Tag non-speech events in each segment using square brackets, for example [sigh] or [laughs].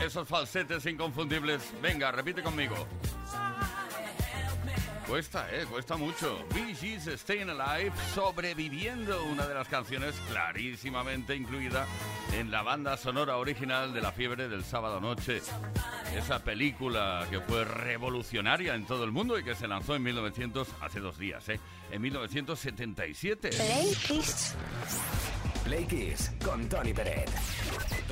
Esos falsetes inconfundibles. Venga, repite conmigo. Cuesta, eh, cuesta mucho. Bee Gees Staying Alive, sobreviviendo, una de las canciones clarísimamente incluida en la banda sonora original de La Fiebre del Sábado Noche. Esa película que fue revolucionaria en todo el mundo y que se lanzó en 1900, hace dos días, ¿eh? En 1977. Play Kiss. Play Kiss con Tony Peret.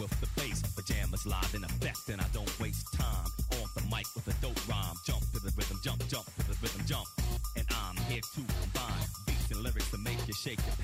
with the bass. Pajamas live in effect, and I don't waste time. On the mic with a dope rhyme. Jump to the rhythm, jump, jump to the rhythm, jump. And I'm here to combine beats and lyrics to make you shake your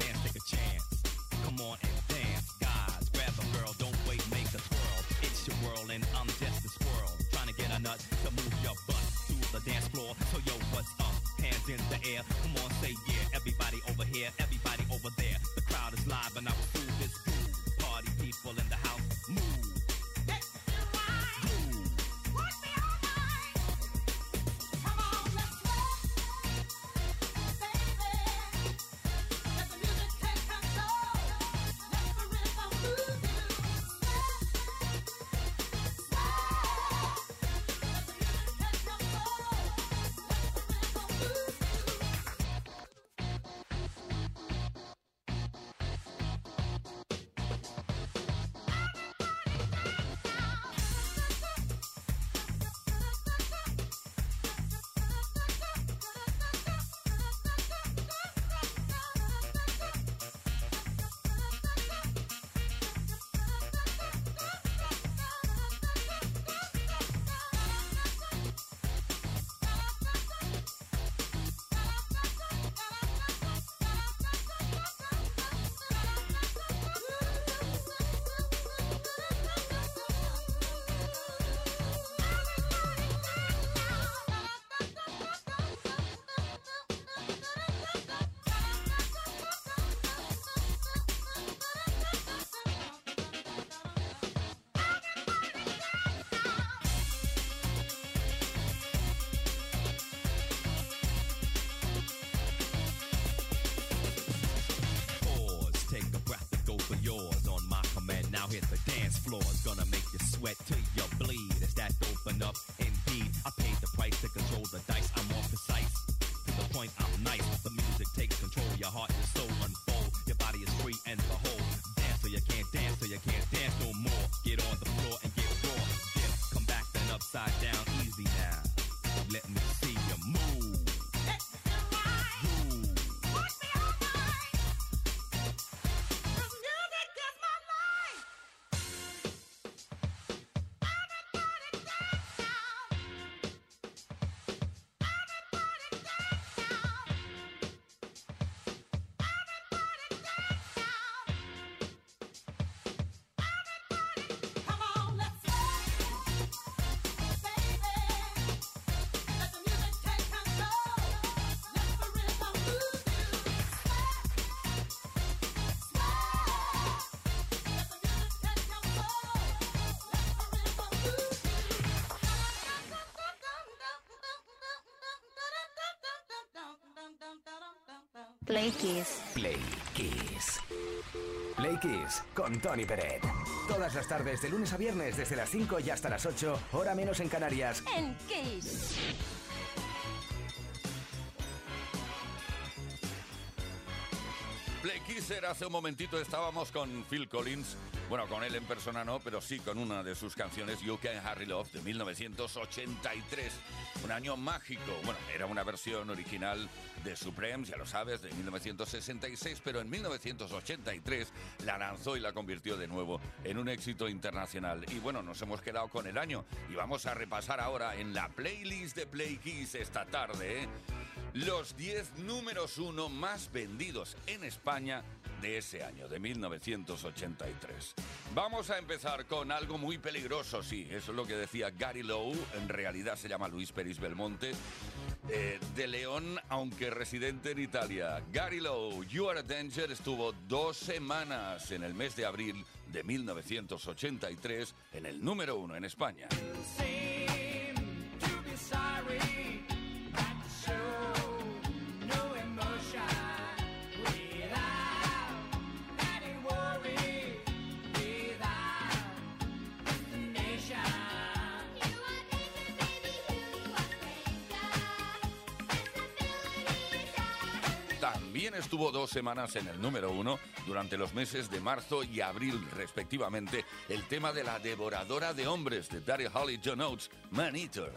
Play Kiss. Play Kiss. Play Kiss con Tony Peret. Todas las tardes de lunes a viernes desde las 5 y hasta las 8, hora menos en Canarias. En Kiss. Play Kisser, hace un momentito estábamos con Phil Collins bueno, con él en persona no, pero sí con una de sus canciones, You Can Harry Love, de 1983. Un año mágico. Bueno, era una versión original de Supremes, ya lo sabes, de 1966, pero en 1983 la lanzó y la convirtió de nuevo en un éxito internacional. Y bueno, nos hemos quedado con el año y vamos a repasar ahora en la playlist de Play Kiss esta tarde ¿eh? los 10 números uno más vendidos en España de ese año, de 1983. Vamos a empezar con algo muy peligroso, sí, eso es lo que decía Gary Lowe, en realidad se llama Luis Peris Belmonte, eh, de León, aunque residente en Italia. Gary Lowe, You Are a Danger, estuvo dos semanas en el mes de abril de 1983 en el número uno en España. Estuvo dos semanas en el número uno durante los meses de marzo y abril, respectivamente, el tema de la devoradora de hombres de Daddy Holly John Oates, Man Eater.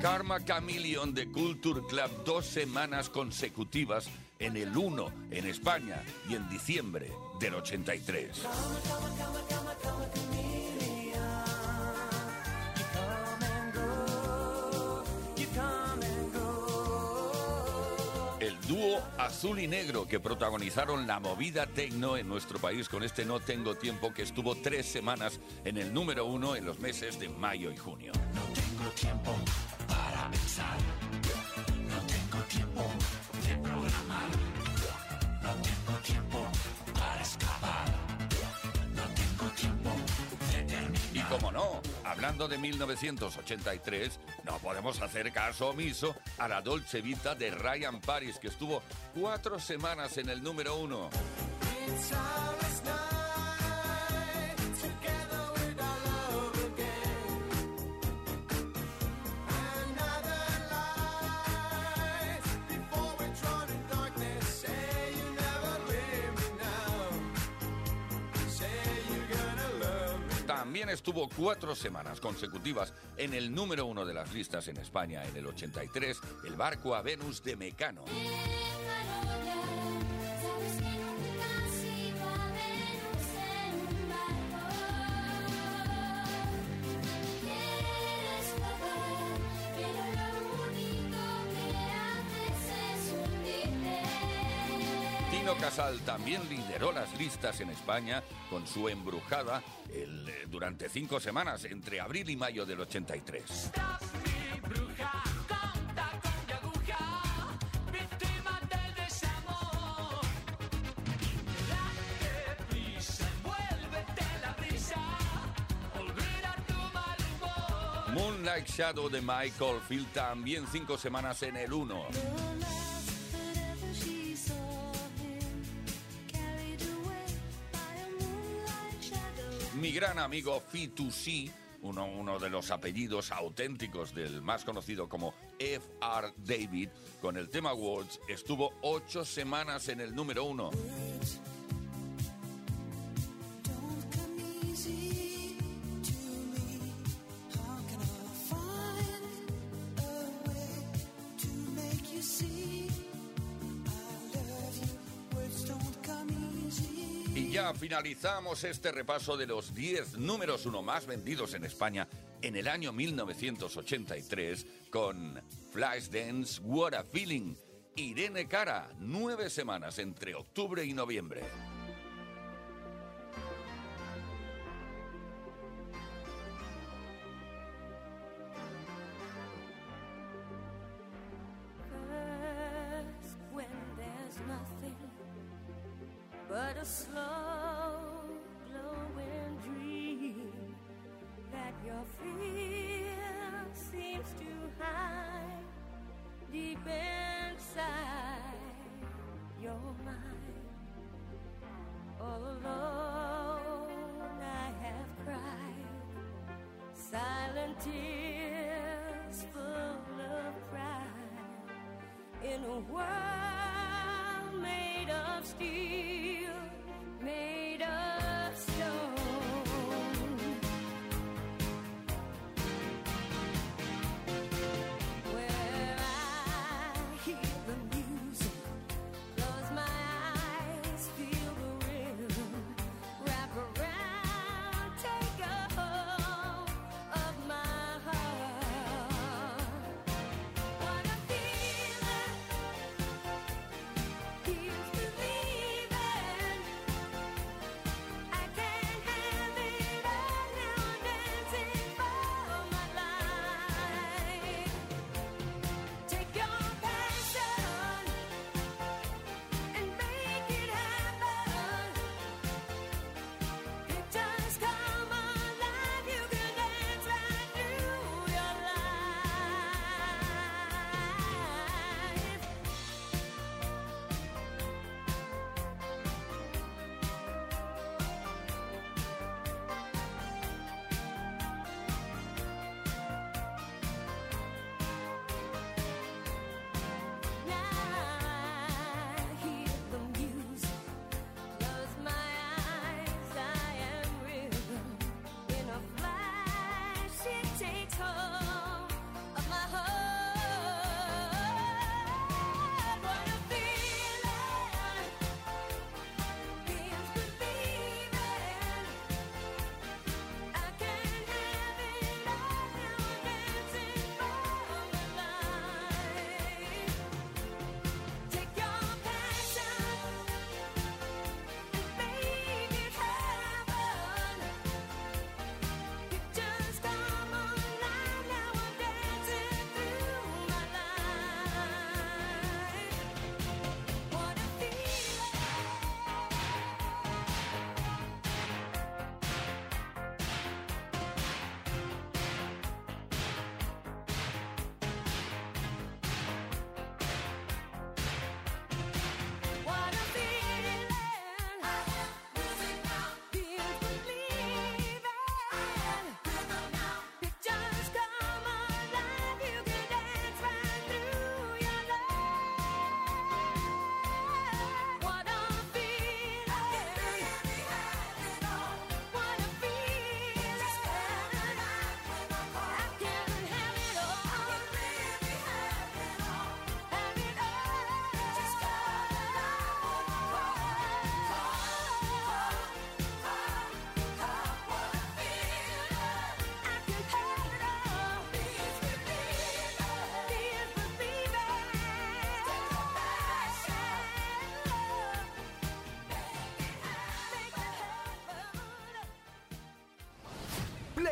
Karma Chameleon de Culture Club dos semanas consecutivas en el 1 en España y en diciembre del 83. El dúo azul y negro que protagonizaron la movida tecno en nuestro país con este No Tengo Tiempo que estuvo tres semanas en el número uno en los meses de mayo y junio. No tengo tiempo para pensar. Hablando de 1983, no podemos hacer caso omiso a la Dolce Vita de Ryan Paris, que estuvo cuatro semanas en el número uno. Estuvo cuatro semanas consecutivas en el número uno de las listas en España en el 83, el barco a Venus de Mecano. También lideró las listas en España con su embrujada el, eh, durante cinco semanas, entre abril y mayo del 83. Mi bruja, conta con mi aguja, víctima del desamor. Date prisa, envuélvete en la brisa, olvida tu mal humor. Moonlight Shadow de Michael Field también cinco semanas en el 1. Mi gran amigo Fitoussi, uno, uno de los apellidos auténticos del más conocido como F.R. David, con el tema Words, estuvo ocho semanas en el número uno. Y ya finalizamos este repaso de los 10 números uno más vendidos en España en el año 1983 con Flashdance What a Feeling. Irene Cara, nueve semanas entre octubre y noviembre. come.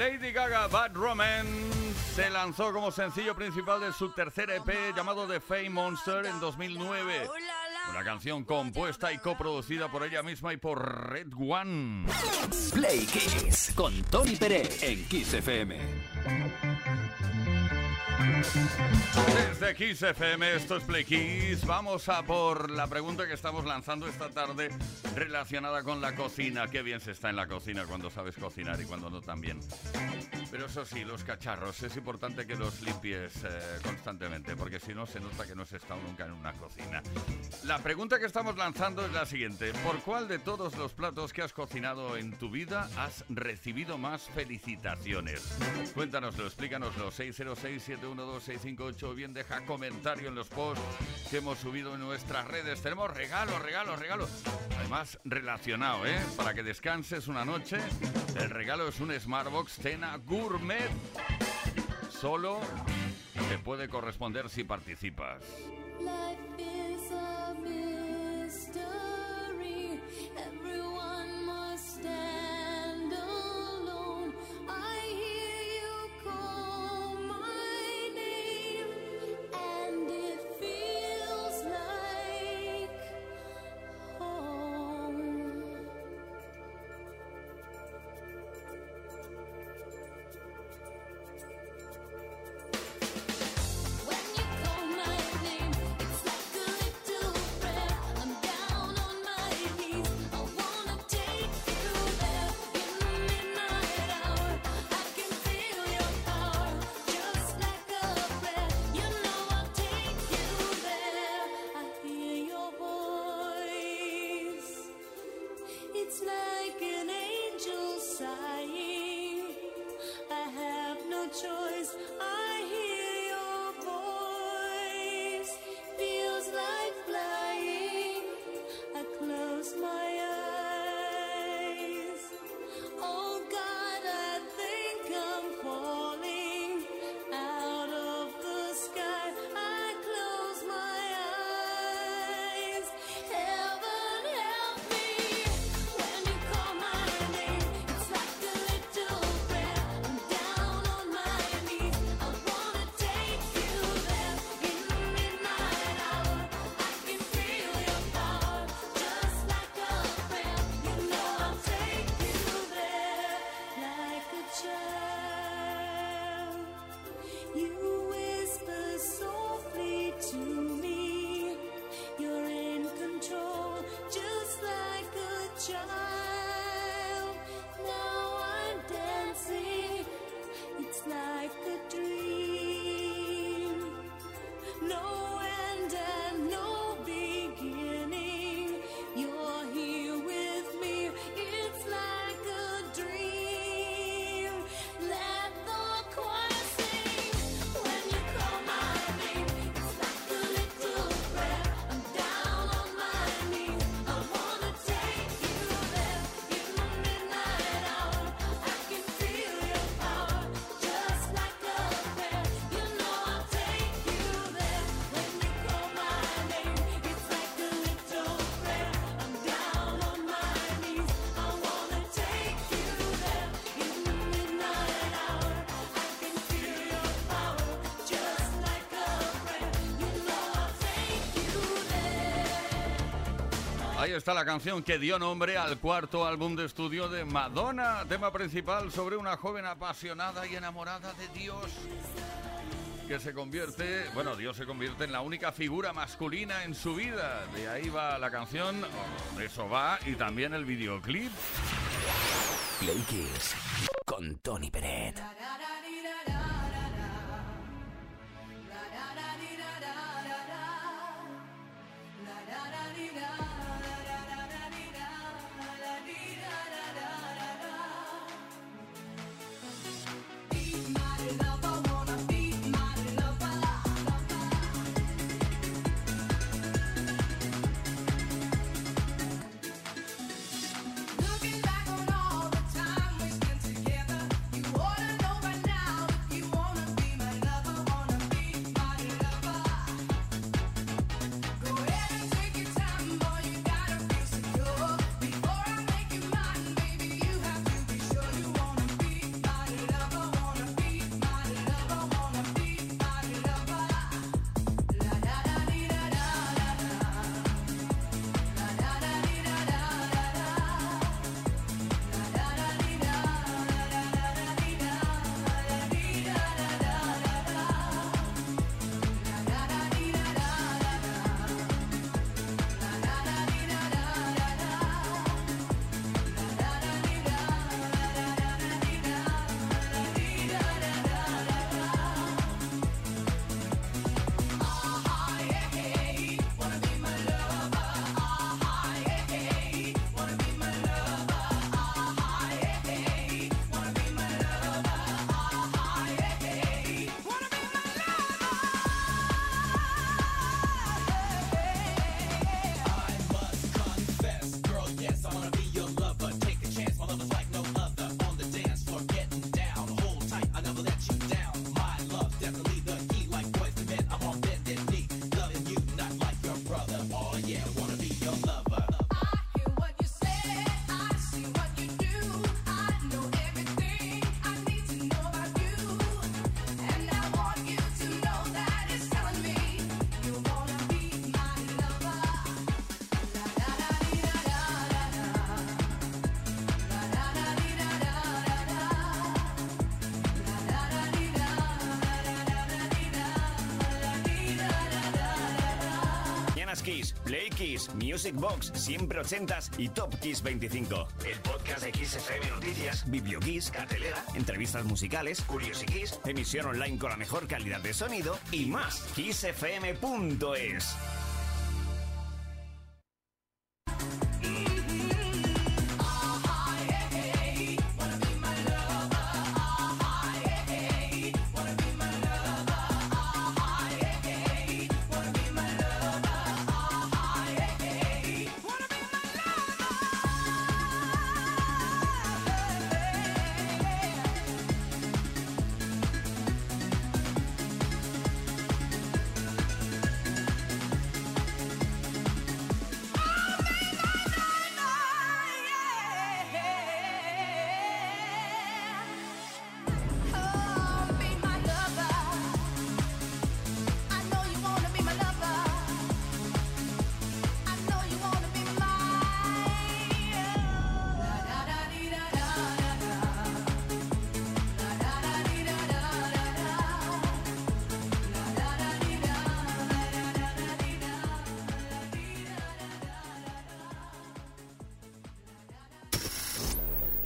Lady Gaga Bad Romance se lanzó como sencillo principal de su tercer EP llamado The Fame Monster en 2009. Una canción compuesta y coproducida por ella misma y por Red One. Play Kiss. Con Tony Pérez en Kiss FM. Desde Kiss FM, esto es Play Kiss. Vamos a por la pregunta que estamos lanzando esta tarde relacionada con la cocina. Qué bien se está en la cocina cuando sabes cocinar y cuando no también. Pero eso sí, los cacharros, es importante que los limpies eh, constantemente, porque si no se nota que no has estado nunca en una cocina. La pregunta que estamos lanzando es la siguiente. ¿Por cuál de todos los platos que has cocinado en tu vida has recibido más felicitaciones? Cuéntanoslo, explícanoslo. 606 71 658 bien deja comentario en los posts que hemos subido en nuestras redes. Tenemos regalos, regalos, regalos. Además, relacionado, ¿eh? Para que descanses una noche, el regalo es un Smartbox Cena Gourmet. Solo te puede corresponder si participas. está la canción que dio nombre al cuarto álbum de estudio de Madonna, tema principal sobre una joven apasionada y enamorada de Dios que se convierte, bueno, Dios se convierte en la única figura masculina en su vida. De ahí va la canción, eso va, y también el videoclip. Play Kiss, Play Kiss, Music Box, siempre ochentas y Top Kiss 25. El podcast de Kiss FM Noticias, Bibliokiss, cartelera, entrevistas musicales, Curiosikiss, emisión online con la mejor calidad de sonido y más. KissFM.es.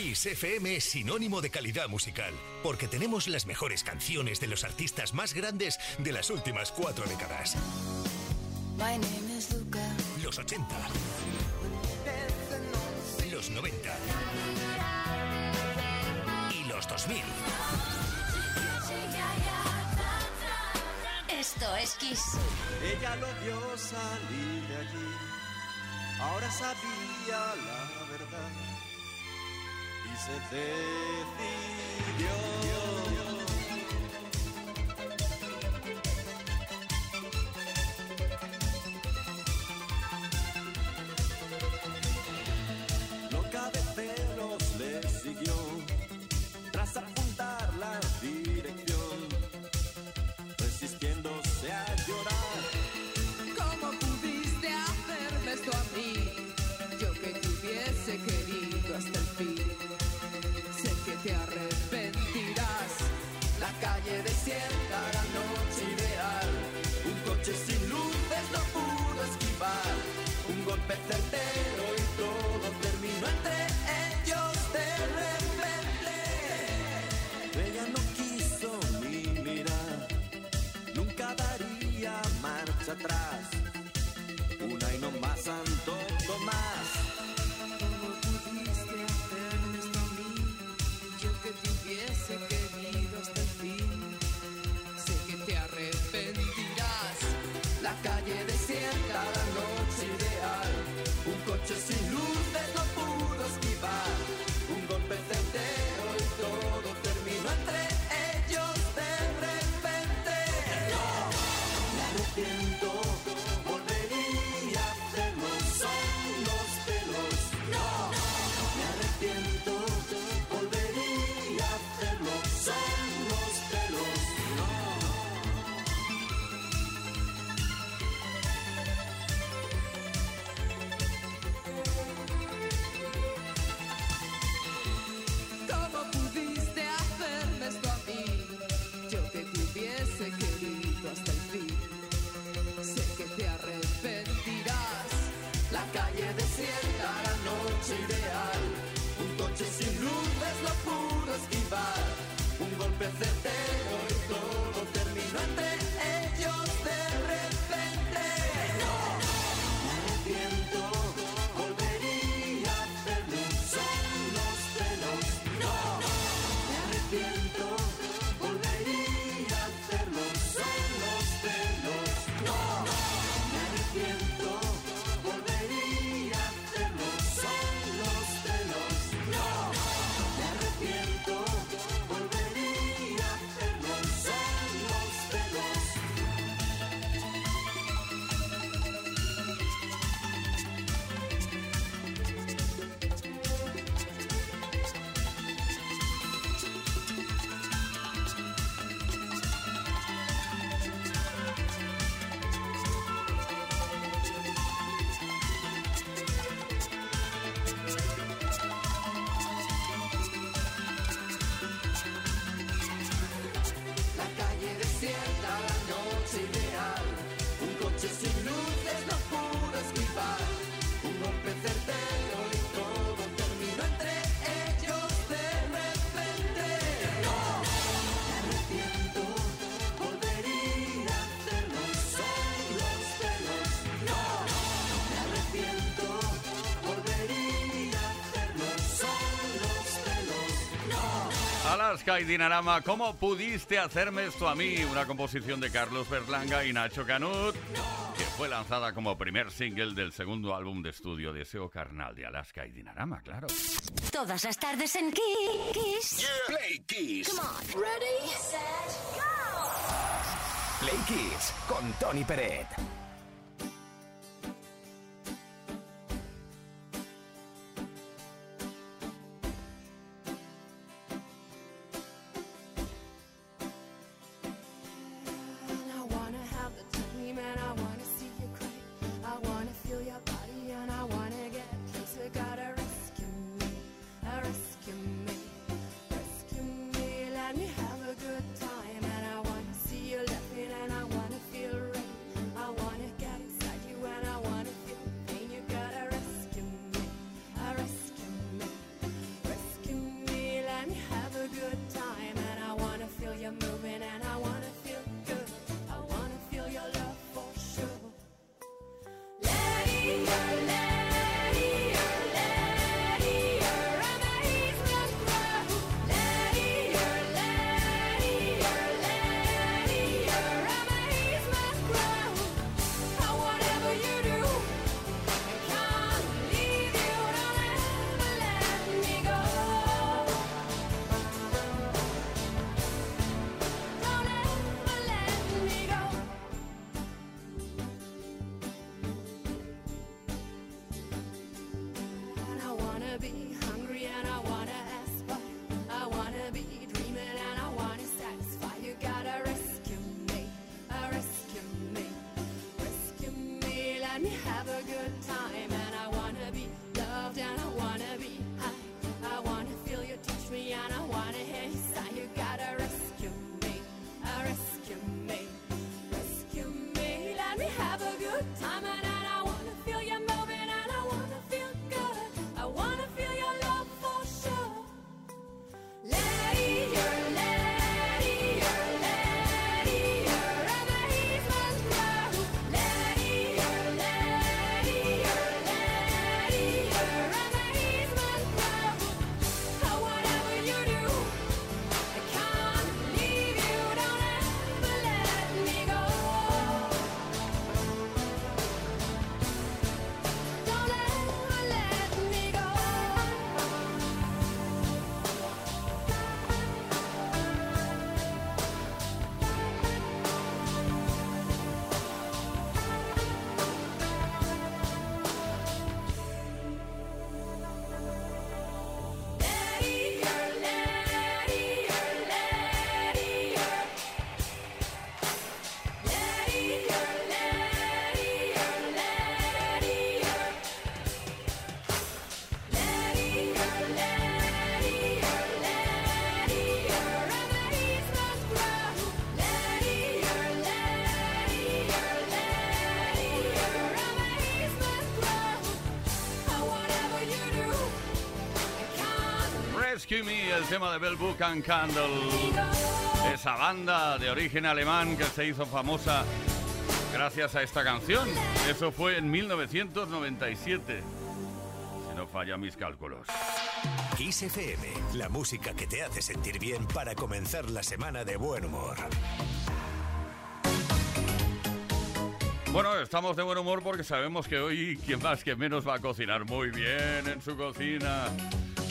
Kiss FM es sinónimo de calidad musical, porque tenemos las mejores canciones de los artistas más grandes de las últimas cuatro décadas. Los 80. Los 90. Y los 2000. Esto es Kiss. Ella lo vio salir de allí. Ahora sabía la verdad y se decidió. Alaska y Dinarama, ¿cómo pudiste hacerme esto a mí? Una composición de Carlos Berlanga y Nacho Canut, que fue lanzada como primer single del segundo álbum de estudio Deseo Carnal de Alaska y Dinarama, claro. Todas las tardes en Kiss. Play Kiss. Come on. Ready, set, go. Play Kiss con Tony Peret. Rescue Me, el tema de Bell Book and Candle. Esa banda de origen alemán que se hizo famosa gracias a esta canción. Eso fue en 1997. Si no falla mis cálculos. Kiss FM, la música que te hace sentir bien para comenzar la semana de buen humor. Bueno, estamos de buen humor porque sabemos que hoy quien más que menos va a cocinar muy bien en su cocina.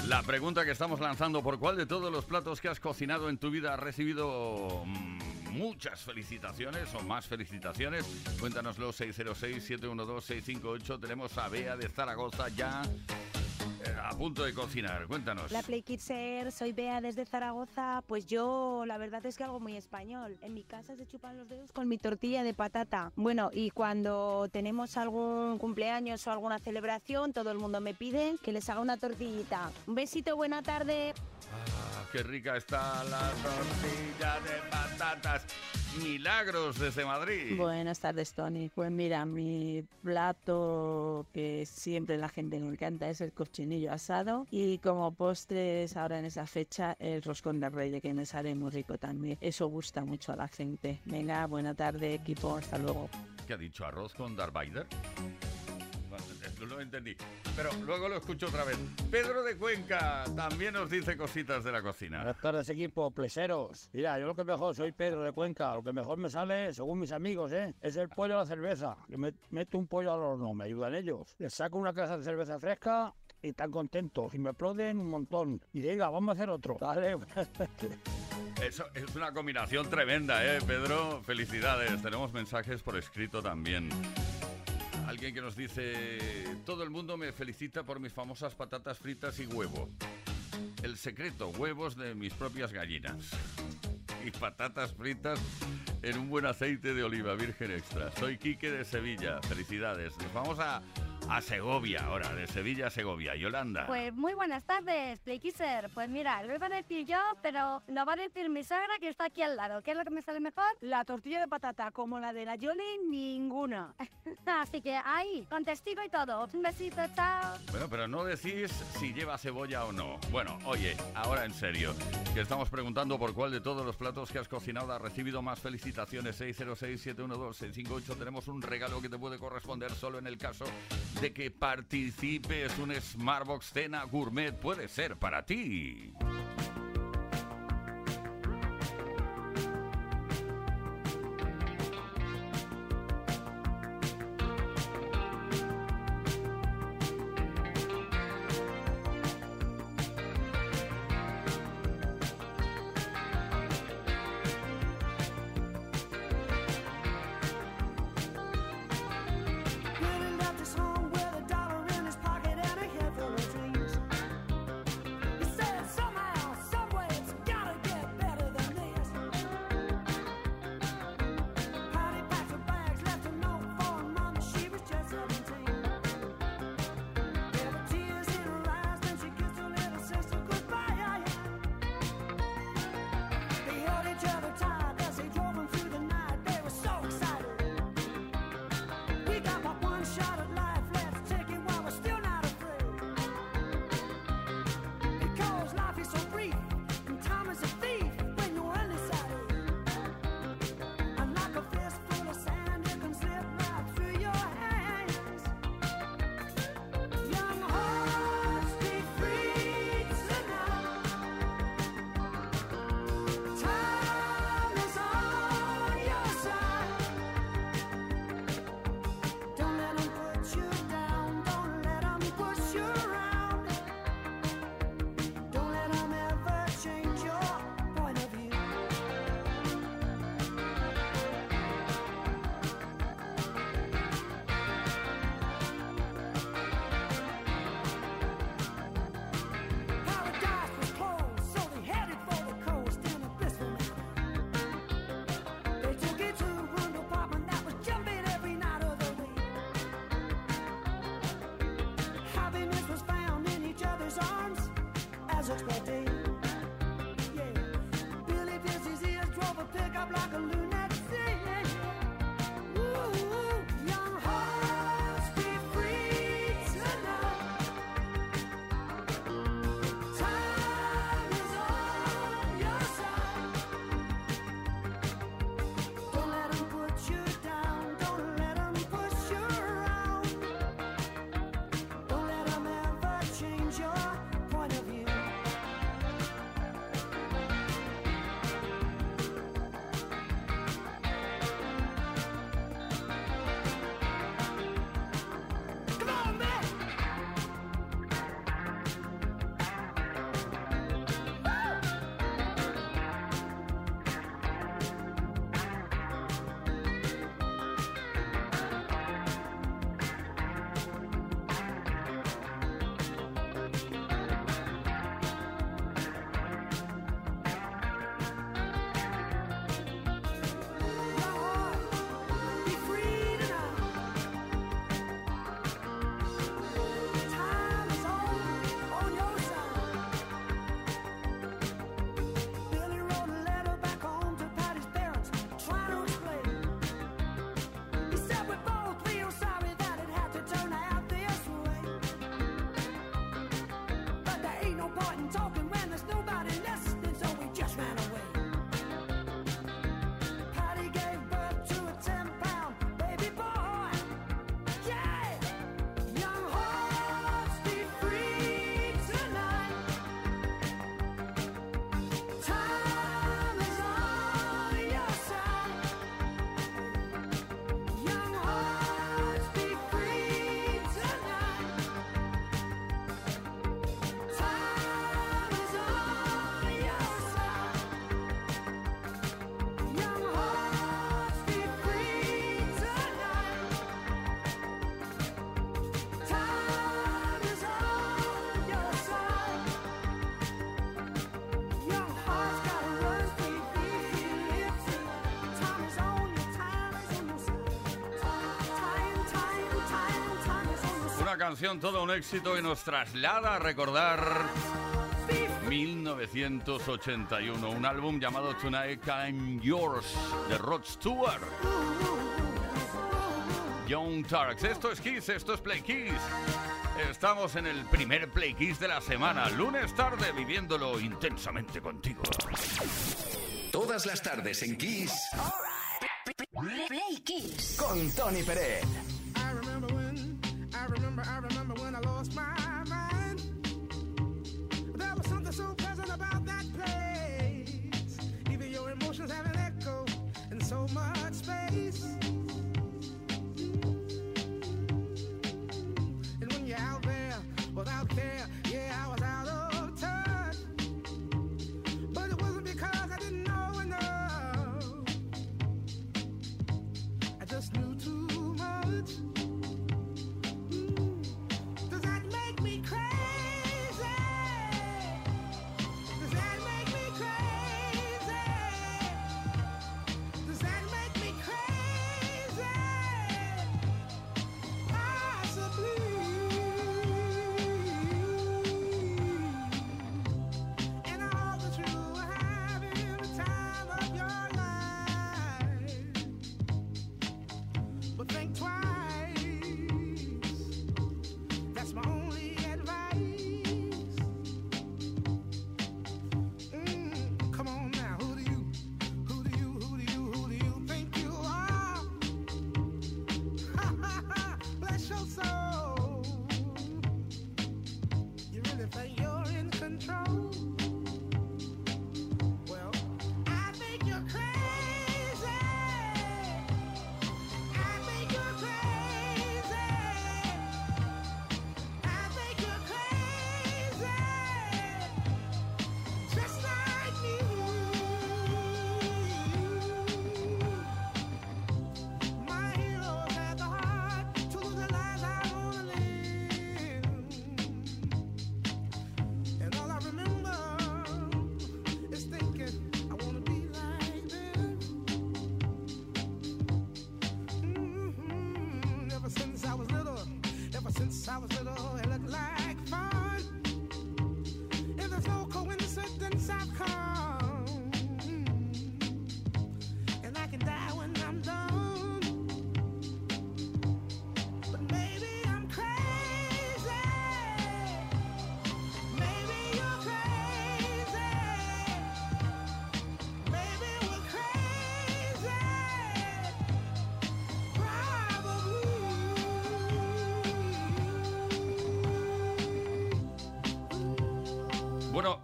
La pregunta que estamos lanzando, ¿por cuál de todos los platos que has cocinado en tu vida has recibido mm, muchas felicitaciones o más felicitaciones? Cuéntanoslo 606-712-658. Tenemos a Bea de Zaragoza ya a punto de cocinar. Cuéntanos. La Play Kidser, soy Bea desde Zaragoza. Pues yo, la verdad es que algo muy español. En mi casa se chupan los dedos con mi tortilla de patata. Bueno, y cuando tenemos algún cumpleaños o alguna celebración, todo el mundo me pide que les haga una tortillita. Un besito, buena tarde. Ah, qué rica está la tortilla de patatas. Milagros desde Madrid. Buenas tardes, Tony. Pues mira, mi plato que siempre la gente le encanta es el cochinillo asado y como postres ahora en esa fecha el roscón de reyes que me sale muy rico también. Eso gusta mucho a la gente. Venga, buena tarde equipo, hasta luego. ¿Qué ha dicho? ¿Arroz con Darth Vader? Lo entendí. Pero luego lo escucho otra vez. Pedro de Cuenca también nos dice cositas de la cocina. Buenas tardes, equipo, pleseros. Mira, yo lo que mejor, soy Pedro de Cuenca, lo que mejor me sale, según mis amigos, ¿eh? es el pollo a la cerveza. Que me meto un pollo al horno, me ayudan ellos. Les saco una casa de cerveza fresca y están contentos. Y me aplauden un montón. Y diga, vamos a hacer otro. Dale. [laughs] Eso es una combinación tremenda, ¿eh, Pedro? Felicidades. Tenemos mensajes por escrito también. Alguien que nos dice, todo el mundo me felicita por mis famosas patatas fritas y huevo. El secreto, huevos de mis propias gallinas. [laughs] Y patatas fritas en un buen aceite de oliva virgen extra. Soy Quique de Sevilla. Felicidades. Nos vamos a, a Segovia ahora, de Sevilla a Segovia. Yolanda. Pues muy buenas tardes, Playkisser. Pues mira, lo iba a decir yo, pero lo va a decir mi suegra que está aquí al lado. ¿Qué es lo que me sale mejor? La tortilla de patata, como la de la Yoli, ninguna. [laughs] Así que ahí, con testigo y todo. Un besito, chao. Bueno, pero no decís si lleva cebolla o no. Bueno, oye, ahora en serio, que estamos preguntando por cuál de todos los platos que has cocinado ha recibido más felicitaciones. 606-712-658. Tenemos un regalo que te puede corresponder solo en el caso de que participes. Un Smartbox Cena Gourmet puede ser para ti. sure exploiter una canción, todo un éxito y nos traslada a recordar 1981, un álbum llamado Tonight I'm Yours de Rod Stewart. John Tarks, esto es Kiss, esto es Play Kiss. Estamos en el primer Play Kiss de la semana, lunes tarde, viviéndolo intensamente contigo. Todas las tardes en Kiss. Play Kiss. Con Tony Pérez.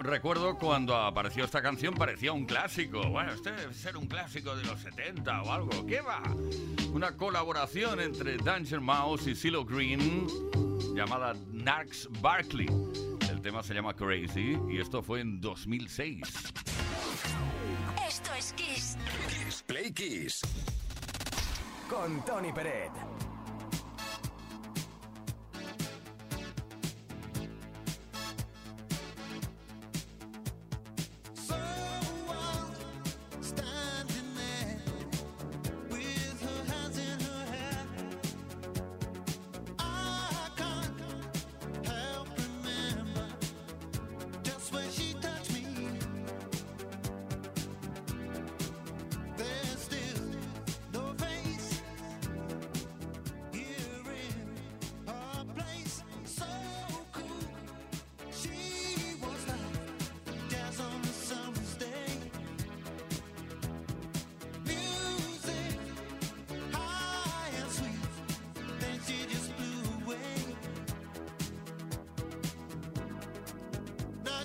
recuerdo cuando apareció esta canción parecía un clásico. Bueno, este debe ser un clásico de los 70 o algo. ¿Qué va? Una colaboración entre Danger Mouse y Silo Green llamada Narx Barkley. El tema se llama Crazy y esto fue en 2006. Esto es Kiss. Kiss Play Kiss. Con Tony Peret.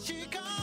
she.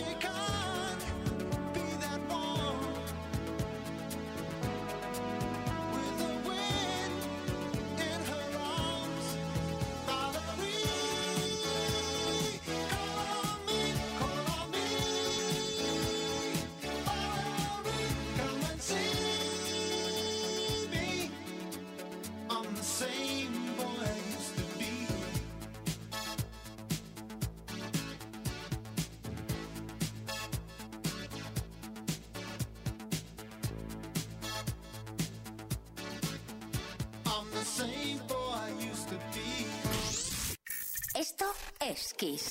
magic. Esto es Kiss.